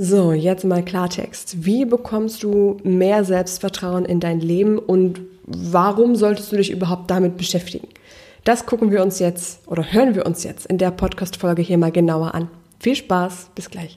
So, jetzt mal Klartext. Wie bekommst du mehr Selbstvertrauen in dein Leben und warum solltest du dich überhaupt damit beschäftigen? Das gucken wir uns jetzt oder hören wir uns jetzt in der Podcast-Folge hier mal genauer an. Viel Spaß, bis gleich.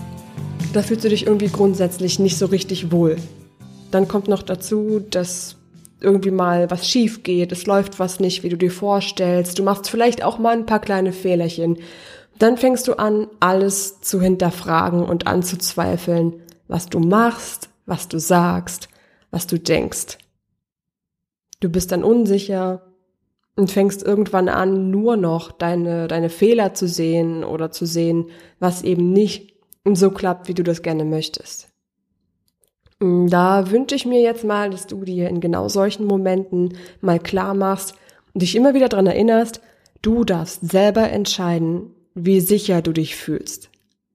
da fühlst du dich irgendwie grundsätzlich nicht so richtig wohl. Dann kommt noch dazu, dass irgendwie mal was schief geht, es läuft was nicht, wie du dir vorstellst, du machst vielleicht auch mal ein paar kleine Fehlerchen. Dann fängst du an, alles zu hinterfragen und anzuzweifeln, was du machst, was du sagst, was du denkst. Du bist dann unsicher und fängst irgendwann an, nur noch deine, deine Fehler zu sehen oder zu sehen, was eben nicht so klappt, wie du das gerne möchtest. Mm, da wünsche ich mir jetzt mal, dass du dir in genau solchen Momenten mal klar machst und dich immer wieder dran erinnerst, du darfst selber entscheiden, wie sicher du dich fühlst.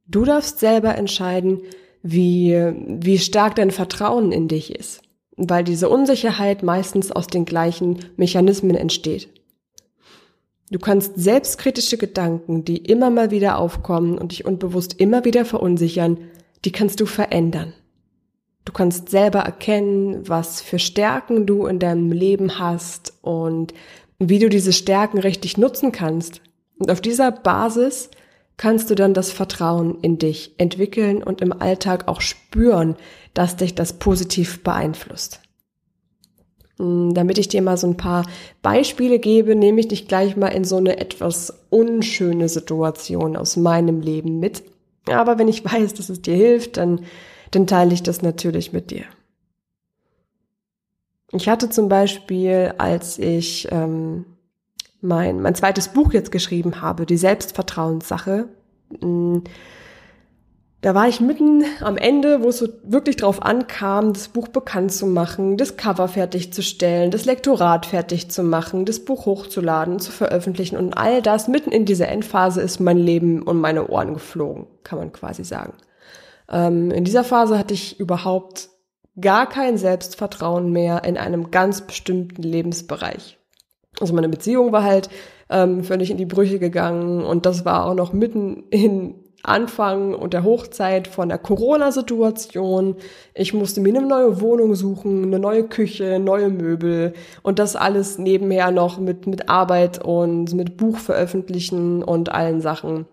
Du darfst selber entscheiden, wie, wie stark dein Vertrauen in dich ist, weil diese Unsicherheit meistens aus den gleichen Mechanismen entsteht. Du kannst selbstkritische Gedanken, die immer mal wieder aufkommen und dich unbewusst immer wieder verunsichern, die kannst du verändern. Du kannst selber erkennen, was für Stärken du in deinem Leben hast und wie du diese Stärken richtig nutzen kannst. Und auf dieser Basis kannst du dann das Vertrauen in dich entwickeln und im Alltag auch spüren, dass dich das positiv beeinflusst. Hm, damit ich dir mal so ein paar Beispiele gebe, nehme ich dich gleich mal in so eine etwas unschöne Situation aus meinem Leben mit. Aber wenn ich weiß, dass es dir hilft, dann, dann teile ich das natürlich mit dir. Ich hatte zum Beispiel, als ich ähm, mein, mein zweites Buch jetzt geschrieben habe, die Selbstvertrauenssache, hm, da war ich mitten am Ende, wo es so wirklich drauf ankam, das Buch bekannt zu machen, das Cover fertigzustellen, das Lektorat fertig zu machen, das Buch hochzuladen, zu veröffentlichen und all das mitten in dieser Endphase ist mein Leben und meine Ohren geflogen, kann man quasi sagen. Ähm, in dieser Phase hatte ich überhaupt gar kein Selbstvertrauen mehr in einem ganz bestimmten Lebensbereich. Also meine Beziehung war halt ähm, völlig in die Brüche gegangen und das war auch noch mitten in Anfang und der Hochzeit von der Corona-Situation. Ich musste mir eine neue Wohnung suchen, eine neue Küche, neue Möbel und das alles nebenher noch mit, mit Arbeit und mit Buch veröffentlichen und allen Sachen.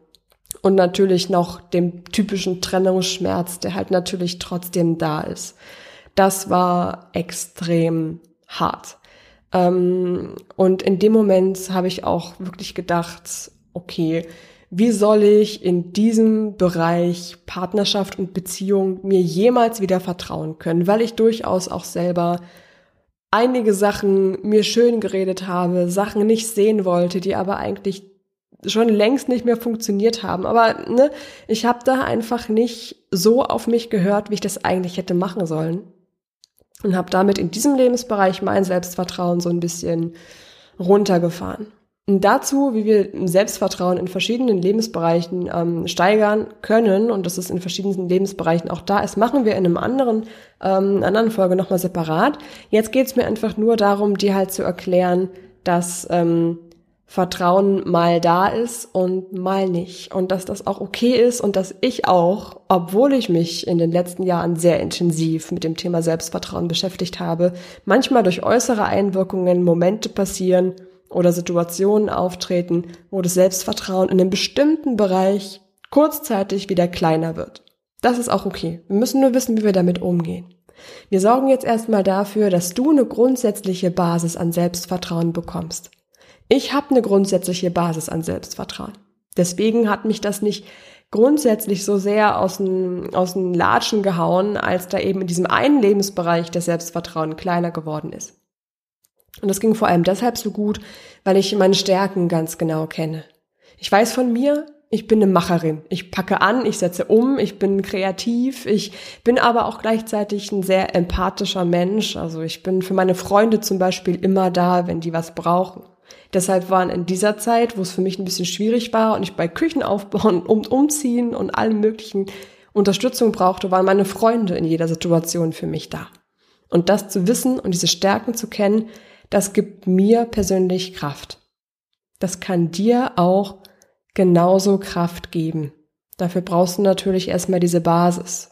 Und natürlich noch dem typischen Trennungsschmerz, der halt natürlich trotzdem da ist. Das war extrem hart. Ähm, und in dem Moment habe ich auch wirklich gedacht, okay, wie soll ich in diesem Bereich Partnerschaft und Beziehung mir jemals wieder vertrauen können, weil ich durchaus auch selber einige Sachen mir schön geredet habe, Sachen nicht sehen wollte, die aber eigentlich schon längst nicht mehr funktioniert haben. Aber ne, ich habe da einfach nicht so auf mich gehört, wie ich das eigentlich hätte machen sollen. Und habe damit in diesem Lebensbereich mein Selbstvertrauen so ein bisschen runtergefahren. Dazu, wie wir Selbstvertrauen in verschiedenen Lebensbereichen ähm, steigern können und dass es in verschiedenen Lebensbereichen auch da ist, machen wir in einem anderen, ähm, anderen Folge nochmal separat. Jetzt geht es mir einfach nur darum, dir halt zu erklären, dass ähm, Vertrauen mal da ist und mal nicht. Und dass das auch okay ist und dass ich auch, obwohl ich mich in den letzten Jahren sehr intensiv mit dem Thema Selbstvertrauen beschäftigt habe, manchmal durch äußere Einwirkungen Momente passieren, oder Situationen auftreten, wo das Selbstvertrauen in einem bestimmten Bereich kurzzeitig wieder kleiner wird. Das ist auch okay. Wir müssen nur wissen, wie wir damit umgehen. Wir sorgen jetzt erstmal dafür, dass du eine grundsätzliche Basis an Selbstvertrauen bekommst. Ich habe eine grundsätzliche Basis an Selbstvertrauen. Deswegen hat mich das nicht grundsätzlich so sehr aus den, aus den Latschen gehauen, als da eben in diesem einen Lebensbereich das Selbstvertrauen kleiner geworden ist. Und das ging vor allem deshalb so gut, weil ich meine Stärken ganz genau kenne. Ich weiß von mir, ich bin eine Macherin. Ich packe an, ich setze um, ich bin kreativ, ich bin aber auch gleichzeitig ein sehr empathischer Mensch. Also ich bin für meine Freunde zum Beispiel immer da, wenn die was brauchen. Deshalb waren in dieser Zeit, wo es für mich ein bisschen schwierig war und ich bei Küchen aufbauen und umziehen und allen möglichen Unterstützung brauchte, waren meine Freunde in jeder Situation für mich da. Und das zu wissen und diese Stärken zu kennen, das gibt mir persönlich Kraft. Das kann dir auch genauso Kraft geben. Dafür brauchst du natürlich erstmal diese Basis.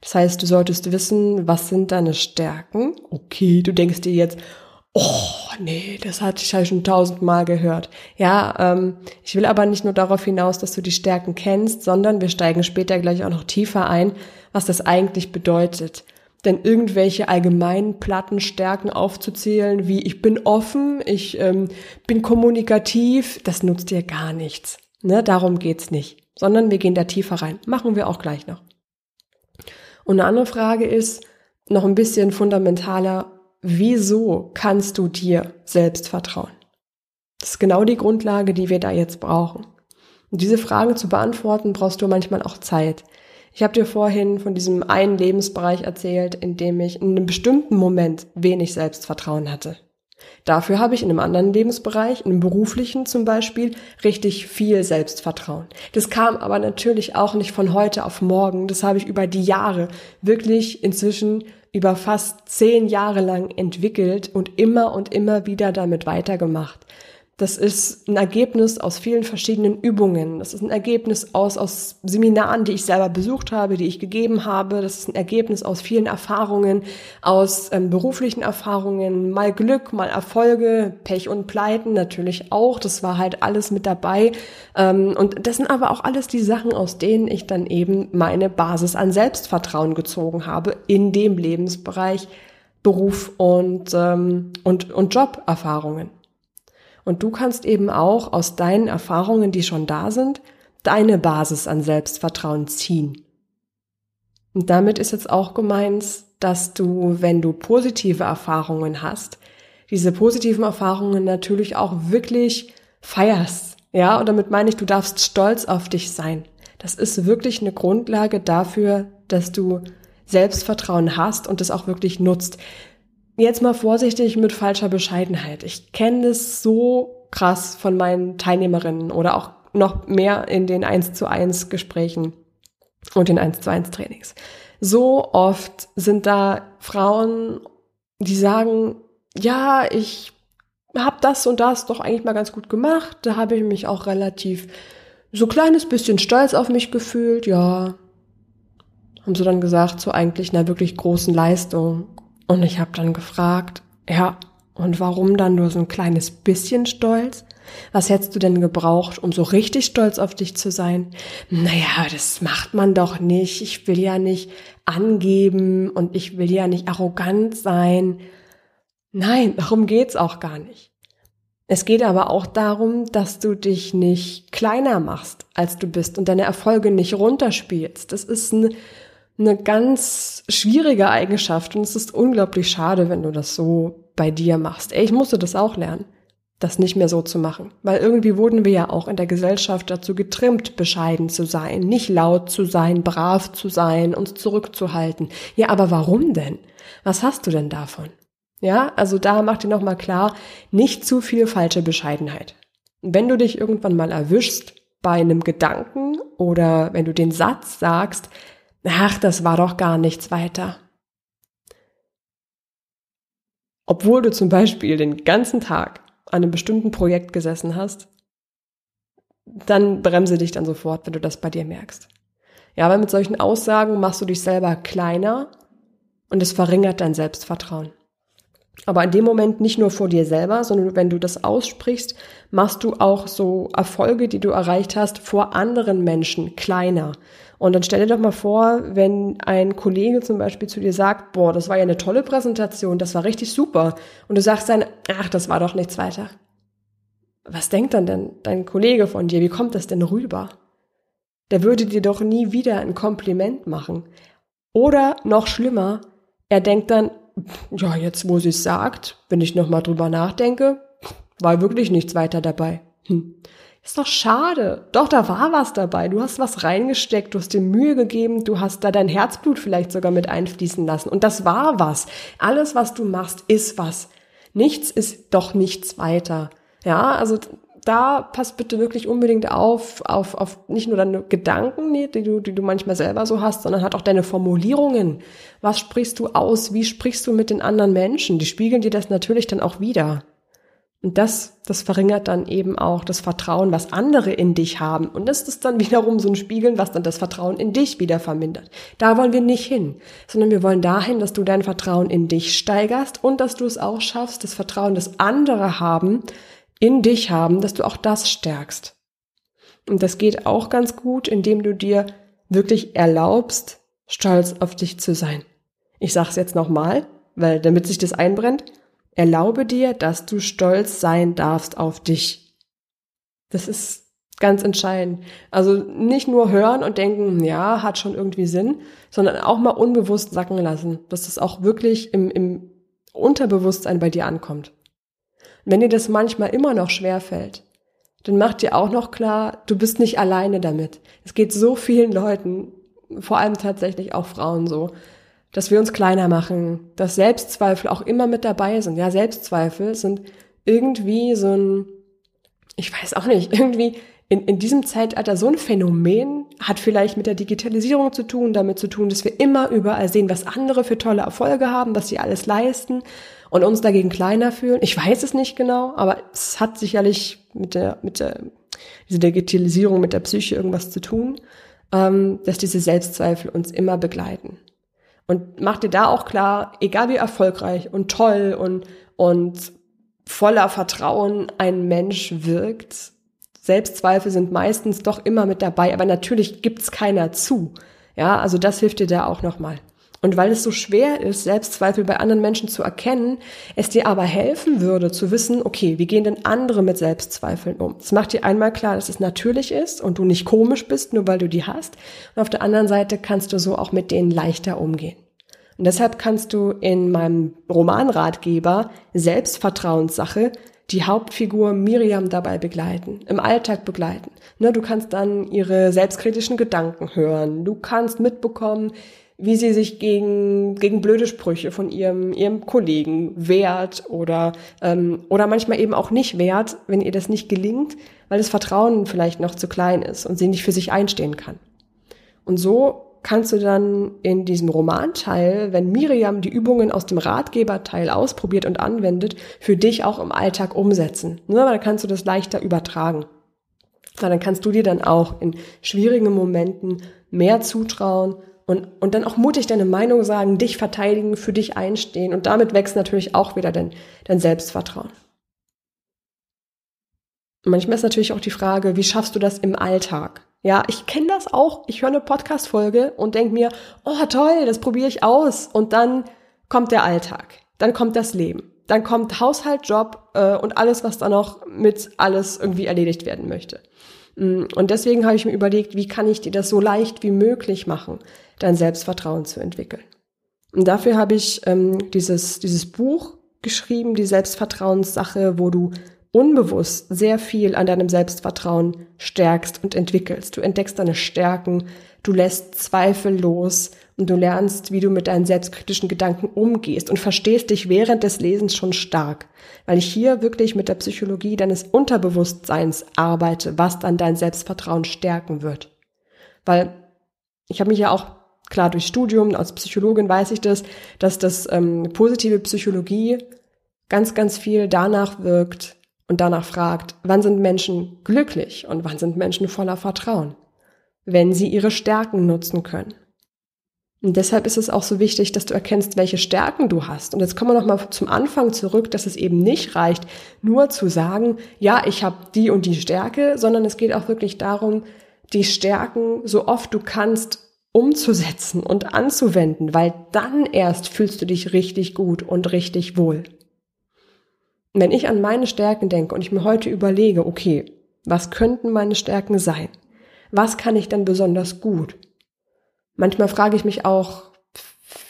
Das heißt, du solltest wissen, was sind deine Stärken. Okay, du denkst dir jetzt, oh nee, das hatte ich halt schon tausendmal gehört. Ja, ähm, ich will aber nicht nur darauf hinaus, dass du die Stärken kennst, sondern wir steigen später gleich auch noch tiefer ein, was das eigentlich bedeutet. Denn irgendwelche allgemeinen Plattenstärken aufzuzählen, wie ich bin offen, ich ähm, bin kommunikativ, das nutzt dir gar nichts. Ne, darum geht's nicht. Sondern wir gehen da tiefer rein. Machen wir auch gleich noch. Und eine andere Frage ist, noch ein bisschen fundamentaler, wieso kannst du dir selbst vertrauen? Das ist genau die Grundlage, die wir da jetzt brauchen. Und diese Fragen zu beantworten, brauchst du manchmal auch Zeit. Ich habe dir vorhin von diesem einen Lebensbereich erzählt, in dem ich in einem bestimmten Moment wenig Selbstvertrauen hatte. Dafür habe ich in einem anderen Lebensbereich, in einem beruflichen zum Beispiel, richtig viel Selbstvertrauen. Das kam aber natürlich auch nicht von heute auf morgen. Das habe ich über die Jahre wirklich inzwischen über fast zehn Jahre lang entwickelt und immer und immer wieder damit weitergemacht. Das ist ein Ergebnis aus vielen verschiedenen Übungen. Das ist ein Ergebnis aus, aus Seminaren, die ich selber besucht habe, die ich gegeben habe. Das ist ein Ergebnis aus vielen Erfahrungen, aus ähm, beruflichen Erfahrungen, mal Glück, mal Erfolge, Pech und Pleiten natürlich auch. Das war halt alles mit dabei. Ähm, und das sind aber auch alles die Sachen, aus denen ich dann eben meine Basis an Selbstvertrauen gezogen habe in dem Lebensbereich Beruf und, ähm, und, und Joberfahrungen. Und du kannst eben auch aus deinen Erfahrungen, die schon da sind, deine Basis an Selbstvertrauen ziehen. Und damit ist jetzt auch gemeint, dass du, wenn du positive Erfahrungen hast, diese positiven Erfahrungen natürlich auch wirklich feierst. Ja, und damit meine ich, du darfst stolz auf dich sein. Das ist wirklich eine Grundlage dafür, dass du Selbstvertrauen hast und es auch wirklich nutzt. Jetzt mal vorsichtig mit falscher Bescheidenheit. Ich kenne das so krass von meinen Teilnehmerinnen oder auch noch mehr in den 1 zu 1 Gesprächen und den 1 zu 1 Trainings. So oft sind da Frauen, die sagen, ja, ich habe das und das doch eigentlich mal ganz gut gemacht. Da habe ich mich auch relativ so kleines bisschen stolz auf mich gefühlt. Ja, haben sie dann gesagt, so eigentlich einer wirklich großen Leistung. Und ich habe dann gefragt, ja, und warum dann nur so ein kleines bisschen stolz? Was hättest du denn gebraucht, um so richtig stolz auf dich zu sein? Naja, das macht man doch nicht. Ich will ja nicht angeben und ich will ja nicht arrogant sein. Nein, darum geht's auch gar nicht. Es geht aber auch darum, dass du dich nicht kleiner machst, als du bist und deine Erfolge nicht runterspielst. Das ist ein eine ganz schwierige Eigenschaft und es ist unglaublich schade, wenn du das so bei dir machst. Ey, ich musste das auch lernen, das nicht mehr so zu machen, weil irgendwie wurden wir ja auch in der Gesellschaft dazu getrimmt, bescheiden zu sein, nicht laut zu sein, brav zu sein, uns zurückzuhalten. Ja, aber warum denn? Was hast du denn davon? Ja, also da mach dir nochmal klar, nicht zu viel falsche Bescheidenheit. Wenn du dich irgendwann mal erwischst bei einem Gedanken oder wenn du den Satz sagst, ach, das war doch gar nichts weiter. Obwohl du zum Beispiel den ganzen Tag an einem bestimmten Projekt gesessen hast, dann bremse dich dann sofort, wenn du das bei dir merkst. Ja, aber mit solchen Aussagen machst du dich selber kleiner und es verringert dein Selbstvertrauen. Aber in dem Moment nicht nur vor dir selber, sondern wenn du das aussprichst, machst du auch so Erfolge, die du erreicht hast, vor anderen Menschen kleiner. Und dann stell dir doch mal vor, wenn ein Kollege zum Beispiel zu dir sagt, boah, das war ja eine tolle Präsentation, das war richtig super. Und du sagst dann, ach, das war doch nichts weiter. Was denkt dann denn dein Kollege von dir? Wie kommt das denn rüber? der würde dir doch nie wieder ein Kompliment machen. Oder noch schlimmer, er denkt dann, ja, jetzt wo sie es sagt, wenn ich nochmal drüber nachdenke, war wirklich nichts weiter dabei. Hm. Ist doch schade. Doch, da war was dabei. Du hast was reingesteckt, du hast dir Mühe gegeben, du hast da dein Herzblut vielleicht sogar mit einfließen lassen. Und das war was. Alles, was du machst, ist was. Nichts ist doch nichts weiter. Ja, also da pass bitte wirklich unbedingt auf, auf, auf nicht nur deine Gedanken, die du, die du manchmal selber so hast, sondern halt auch deine Formulierungen. Was sprichst du aus? Wie sprichst du mit den anderen Menschen? Die spiegeln dir das natürlich dann auch wieder. Und das, das verringert dann eben auch das Vertrauen, was andere in dich haben. Und das ist dann wiederum so ein Spiegeln, was dann das Vertrauen in dich wieder vermindert. Da wollen wir nicht hin, sondern wir wollen dahin, dass du dein Vertrauen in dich steigerst und dass du es auch schaffst, das Vertrauen, das andere haben, in dich haben, dass du auch das stärkst. Und das geht auch ganz gut, indem du dir wirklich erlaubst, stolz auf dich zu sein. Ich sag's jetzt nochmal, weil damit sich das einbrennt. Erlaube dir, dass du stolz sein darfst auf dich. Das ist ganz entscheidend. Also nicht nur hören und denken, ja, hat schon irgendwie Sinn, sondern auch mal unbewusst sacken lassen, dass es auch wirklich im, im Unterbewusstsein bei dir ankommt. wenn dir das manchmal immer noch schwer fällt, dann mach dir auch noch klar, du bist nicht alleine damit. Es geht so vielen Leuten, vor allem tatsächlich auch Frauen so, dass wir uns kleiner machen, dass Selbstzweifel auch immer mit dabei sind. Ja, Selbstzweifel sind irgendwie so ein, ich weiß auch nicht, irgendwie in, in diesem Zeitalter so ein Phänomen, hat vielleicht mit der Digitalisierung zu tun, damit zu tun, dass wir immer überall sehen, was andere für tolle Erfolge haben, was sie alles leisten und uns dagegen kleiner fühlen. Ich weiß es nicht genau, aber es hat sicherlich mit der, mit der, diese Digitalisierung, mit der Psyche irgendwas zu tun, ähm, dass diese Selbstzweifel uns immer begleiten. Und mach dir da auch klar, egal wie erfolgreich und toll und, und voller Vertrauen ein Mensch wirkt, Selbstzweifel sind meistens doch immer mit dabei, aber natürlich gibt's keiner zu. Ja, also das hilft dir da auch nochmal. Und weil es so schwer ist, Selbstzweifel bei anderen Menschen zu erkennen, es dir aber helfen würde zu wissen, okay, wie gehen denn andere mit Selbstzweifeln um? Es macht dir einmal klar, dass es natürlich ist und du nicht komisch bist, nur weil du die hast. Und auf der anderen Seite kannst du so auch mit denen leichter umgehen. Und deshalb kannst du in meinem Romanratgeber Selbstvertrauenssache die Hauptfigur Miriam dabei begleiten, im Alltag begleiten. Ne, du kannst dann ihre selbstkritischen Gedanken hören. Du kannst mitbekommen, wie sie sich gegen, gegen blöde Sprüche von ihrem, ihrem Kollegen wehrt oder, ähm, oder manchmal eben auch nicht wehrt, wenn ihr das nicht gelingt, weil das Vertrauen vielleicht noch zu klein ist und sie nicht für sich einstehen kann. Und so kannst du dann in diesem Romanteil, wenn Miriam die Übungen aus dem Ratgeberteil ausprobiert und anwendet, für dich auch im Alltag umsetzen. Ne? Dann kannst du das leichter übertragen. Weil dann kannst du dir dann auch in schwierigen Momenten mehr zutrauen und, und dann auch mutig deine Meinung sagen, dich verteidigen, für dich einstehen. Und damit wächst natürlich auch wieder dein, dein Selbstvertrauen. Manchmal ist natürlich auch die Frage, wie schaffst du das im Alltag? Ja, ich kenne das auch. Ich höre eine Podcast-Folge und denke mir, oh toll, das probiere ich aus. Und dann kommt der Alltag, dann kommt das Leben, dann kommt Haushalt, Job äh, und alles, was da noch mit alles irgendwie erledigt werden möchte. Mm, und deswegen habe ich mir überlegt, wie kann ich dir das so leicht wie möglich machen, dein Selbstvertrauen zu entwickeln. Und dafür habe ich ähm, dieses, dieses Buch geschrieben, die Selbstvertrauenssache, wo du unbewusst sehr viel an deinem Selbstvertrauen stärkst und entwickelst. Du entdeckst deine Stärken, du lässt Zweifel los und du lernst, wie du mit deinen selbstkritischen Gedanken umgehst und verstehst dich während des Lesens schon stark, weil ich hier wirklich mit der Psychologie deines Unterbewusstseins arbeite, was dann dein Selbstvertrauen stärken wird. Weil ich habe mich ja auch klar durch Studium als Psychologin weiß ich das, dass das ähm, positive Psychologie ganz, ganz viel danach wirkt, und danach fragt, wann sind Menschen glücklich und wann sind Menschen voller Vertrauen, wenn sie ihre Stärken nutzen können. Und deshalb ist es auch so wichtig, dass du erkennst, welche Stärken du hast. Und jetzt kommen wir nochmal zum Anfang zurück, dass es eben nicht reicht, nur zu sagen, ja, ich habe die und die Stärke, sondern es geht auch wirklich darum, die Stärken so oft du kannst umzusetzen und anzuwenden, weil dann erst fühlst du dich richtig gut und richtig wohl wenn ich an meine Stärken denke und ich mir heute überlege, okay, was könnten meine Stärken sein? Was kann ich denn besonders gut? Manchmal frage ich mich auch,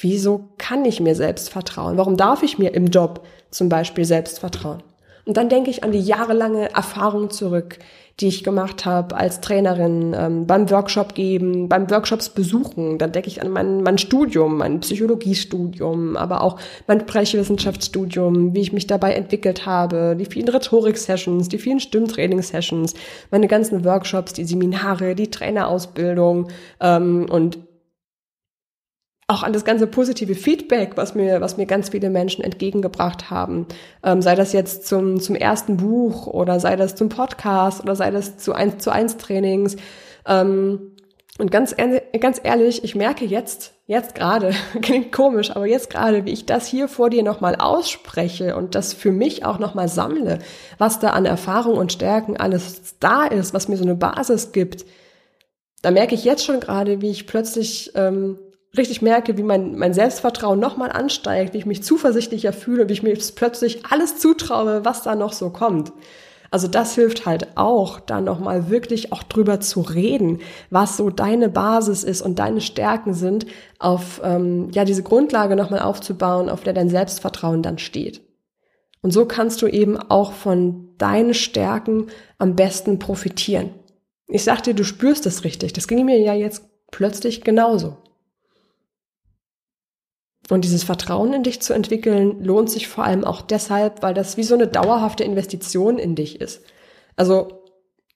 wieso kann ich mir selbst vertrauen? Warum darf ich mir im Job zum Beispiel selbst vertrauen? Und dann denke ich an die jahrelange Erfahrung zurück, die ich gemacht habe als Trainerin, ähm, beim Workshop geben, beim Workshops besuchen. Dann denke ich an mein, mein Studium, mein Psychologiestudium, aber auch mein Sprechwissenschaftsstudium, wie ich mich dabei entwickelt habe, die vielen Rhetorik-Sessions, die vielen Stimmtraining-Sessions, meine ganzen Workshops, die Seminare, die Trainerausbildung ähm, und auch an das ganze positive Feedback, was mir, was mir ganz viele Menschen entgegengebracht haben. Ähm, sei das jetzt zum, zum ersten Buch oder sei das zum Podcast oder sei das zu eins zu eins Trainings. Ähm, und ganz, ganz ehrlich, ich merke jetzt, jetzt gerade, klingt komisch, aber jetzt gerade, wie ich das hier vor dir nochmal ausspreche und das für mich auch nochmal sammle, was da an Erfahrung und Stärken alles da ist, was mir so eine Basis gibt, da merke ich jetzt schon gerade, wie ich plötzlich ähm, richtig merke, wie mein, mein Selbstvertrauen nochmal ansteigt, wie ich mich zuversichtlicher fühle, wie ich mir plötzlich alles zutraue, was da noch so kommt. Also das hilft halt auch, da nochmal wirklich auch drüber zu reden, was so deine Basis ist und deine Stärken sind, auf ähm, ja diese Grundlage nochmal aufzubauen, auf der dein Selbstvertrauen dann steht. Und so kannst du eben auch von deinen Stärken am besten profitieren. Ich sag dir, du spürst es richtig. Das ging mir ja jetzt plötzlich genauso. Und dieses Vertrauen in dich zu entwickeln, lohnt sich vor allem auch deshalb, weil das wie so eine dauerhafte Investition in dich ist. Also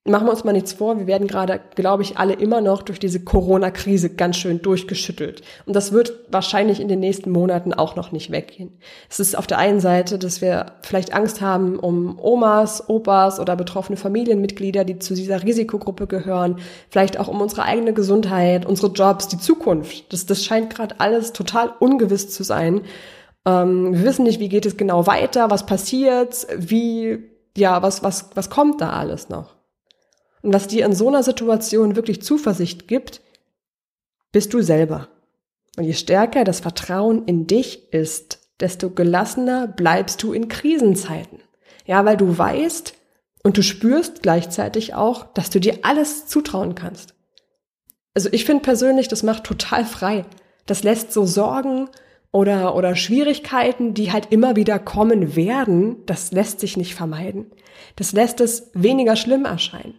machen wir uns mal nichts vor, wir werden gerade, glaube ich, alle immer noch durch diese Corona-Krise ganz schön durchgeschüttelt. Und das wird wahrscheinlich in den nächsten Monaten auch noch nicht weggehen. Es ist auf der einen Seite, dass wir vielleicht Angst haben um Omas, Opas oder betroffene Familienmitglieder, die zu dieser Risikogruppe gehören, vielleicht auch um unsere eigene Gesundheit, unsere Jobs, die Zukunft. Das, das scheint gerade alles total ungewiss zu sein. Ähm, wir wissen nicht, wie geht es genau weiter, was passiert, wie, ja, was, was, was kommt da alles noch. Und was dir in so einer Situation wirklich Zuversicht gibt, bist du selber. Und je stärker das Vertrauen in dich ist, desto gelassener bleibst du in Krisenzeiten. Ja, weil du weißt und du spürst gleichzeitig auch, dass du dir alles zutrauen kannst. Also ich finde persönlich, das macht total frei. Das lässt so Sorgen oder, oder Schwierigkeiten, die halt immer wieder kommen werden, das lässt sich nicht vermeiden. Das lässt es weniger schlimm erscheinen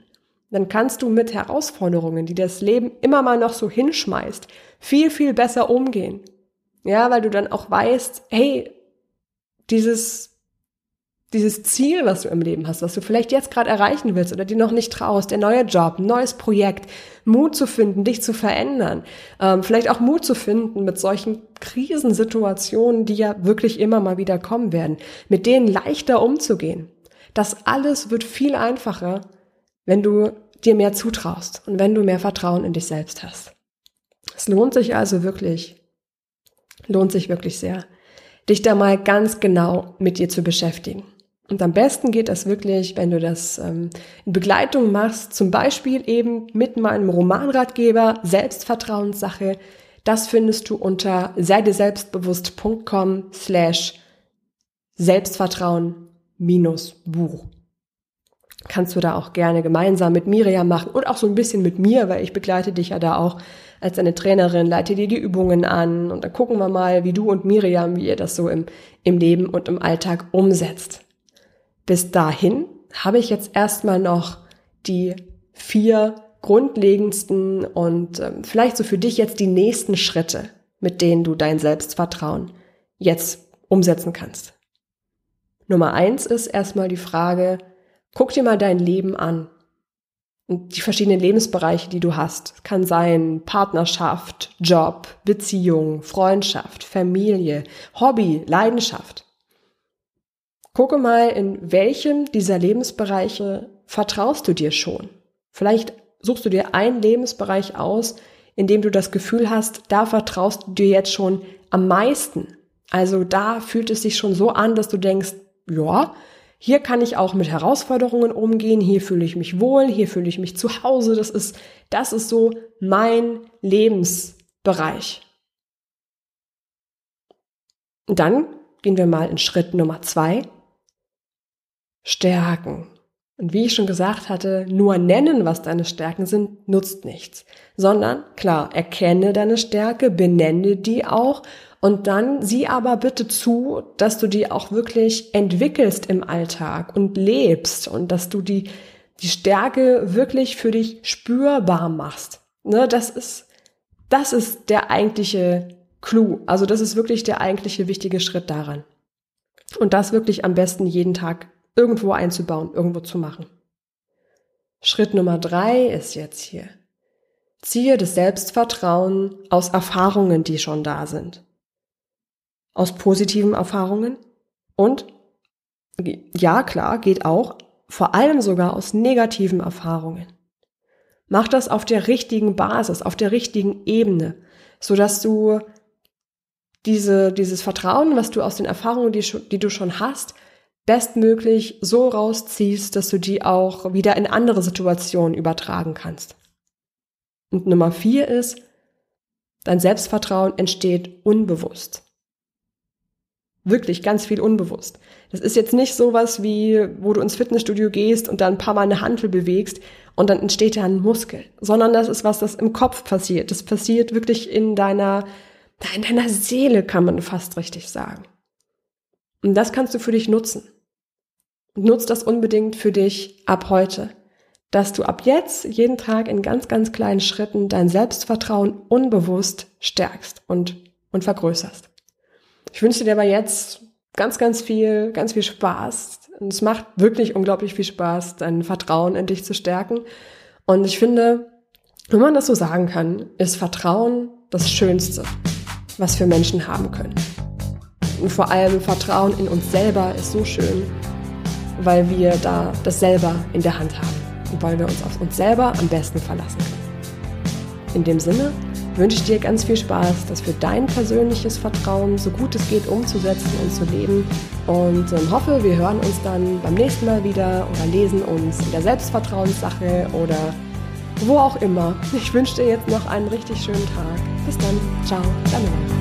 dann kannst du mit Herausforderungen, die das Leben immer mal noch so hinschmeißt, viel, viel besser umgehen. Ja, weil du dann auch weißt, hey, dieses, dieses Ziel, was du im Leben hast, was du vielleicht jetzt gerade erreichen willst oder dir noch nicht traust, der neue Job, neues Projekt, Mut zu finden, dich zu verändern, ähm, vielleicht auch Mut zu finden mit solchen Krisensituationen, die ja wirklich immer mal wieder kommen werden, mit denen leichter umzugehen. Das alles wird viel einfacher, wenn du dir mehr zutraust und wenn du mehr Vertrauen in dich selbst hast. Es lohnt sich also wirklich, lohnt sich wirklich sehr, dich da mal ganz genau mit dir zu beschäftigen. Und am besten geht das wirklich, wenn du das ähm, in Begleitung machst, zum Beispiel eben mit meinem Romanratgeber Selbstvertrauenssache. Das findest du unter seideselbstbewusst.com slash Selbstvertrauen minus Buch kannst du da auch gerne gemeinsam mit Miriam machen und auch so ein bisschen mit mir, weil ich begleite dich ja da auch als deine Trainerin, leite dir die Übungen an und dann gucken wir mal, wie du und Miriam, wie ihr das so im, im Leben und im Alltag umsetzt. Bis dahin habe ich jetzt erstmal noch die vier grundlegendsten und ähm, vielleicht so für dich jetzt die nächsten Schritte, mit denen du dein Selbstvertrauen jetzt umsetzen kannst. Nummer eins ist erstmal die Frage, Guck dir mal dein Leben an. Und die verschiedenen Lebensbereiche, die du hast. Kann sein Partnerschaft, Job, Beziehung, Freundschaft, Familie, Hobby, Leidenschaft. Gucke mal, in welchem dieser Lebensbereiche vertraust du dir schon. Vielleicht suchst du dir einen Lebensbereich aus, in dem du das Gefühl hast, da vertraust du dir jetzt schon am meisten. Also da fühlt es sich schon so an, dass du denkst, ja, hier kann ich auch mit Herausforderungen umgehen, hier fühle ich mich wohl, hier fühle ich mich zu Hause. Das ist, das ist so mein Lebensbereich. Und dann gehen wir mal in Schritt Nummer zwei. Stärken. Und wie ich schon gesagt hatte, nur nennen, was deine Stärken sind, nutzt nichts. Sondern, klar, erkenne deine Stärke, benenne die auch und dann sieh aber bitte zu, dass du die auch wirklich entwickelst im Alltag und lebst und dass du die, die Stärke wirklich für dich spürbar machst. Ne, das ist, das ist der eigentliche Clou. Also das ist wirklich der eigentliche wichtige Schritt daran. Und das wirklich am besten jeden Tag irgendwo einzubauen, irgendwo zu machen. Schritt Nummer drei ist jetzt hier. Ziehe das Selbstvertrauen aus Erfahrungen, die schon da sind. Aus positiven Erfahrungen und, ja klar, geht auch, vor allem sogar aus negativen Erfahrungen. Mach das auf der richtigen Basis, auf der richtigen Ebene, so dass du diese, dieses Vertrauen, was du aus den Erfahrungen, die, die du schon hast, bestmöglich so rausziehst, dass du die auch wieder in andere Situationen übertragen kannst. Und Nummer vier ist, dein Selbstvertrauen entsteht unbewusst. Wirklich ganz viel unbewusst. Das ist jetzt nicht sowas wie, wo du ins Fitnessstudio gehst und dann ein paar Mal eine Hantel bewegst und dann entsteht da ein Muskel, sondern das ist was, das im Kopf passiert. Das passiert wirklich in deiner, in deiner Seele, kann man fast richtig sagen. Und das kannst du für dich nutzen. Nutz das unbedingt für dich ab heute, dass du ab jetzt jeden Tag in ganz, ganz kleinen Schritten dein Selbstvertrauen unbewusst stärkst und, und vergrößerst. Ich wünsche dir aber jetzt ganz, ganz viel, ganz viel Spaß. Und es macht wirklich unglaublich viel Spaß, dein Vertrauen in dich zu stärken. Und ich finde, wenn man das so sagen kann, ist Vertrauen das Schönste, was wir Menschen haben können. Und vor allem Vertrauen in uns selber ist so schön, weil wir da das selber in der Hand haben und weil wir uns auf uns selber am besten verlassen können. In dem Sinne wünsche dir ganz viel Spaß, das für dein persönliches Vertrauen so gut es geht umzusetzen und zu leben und ähm, hoffe, wir hören uns dann beim nächsten Mal wieder oder lesen uns in der Selbstvertrauenssache oder wo auch immer. Ich wünsche dir jetzt noch einen richtig schönen Tag. Bis dann. Ciao, deine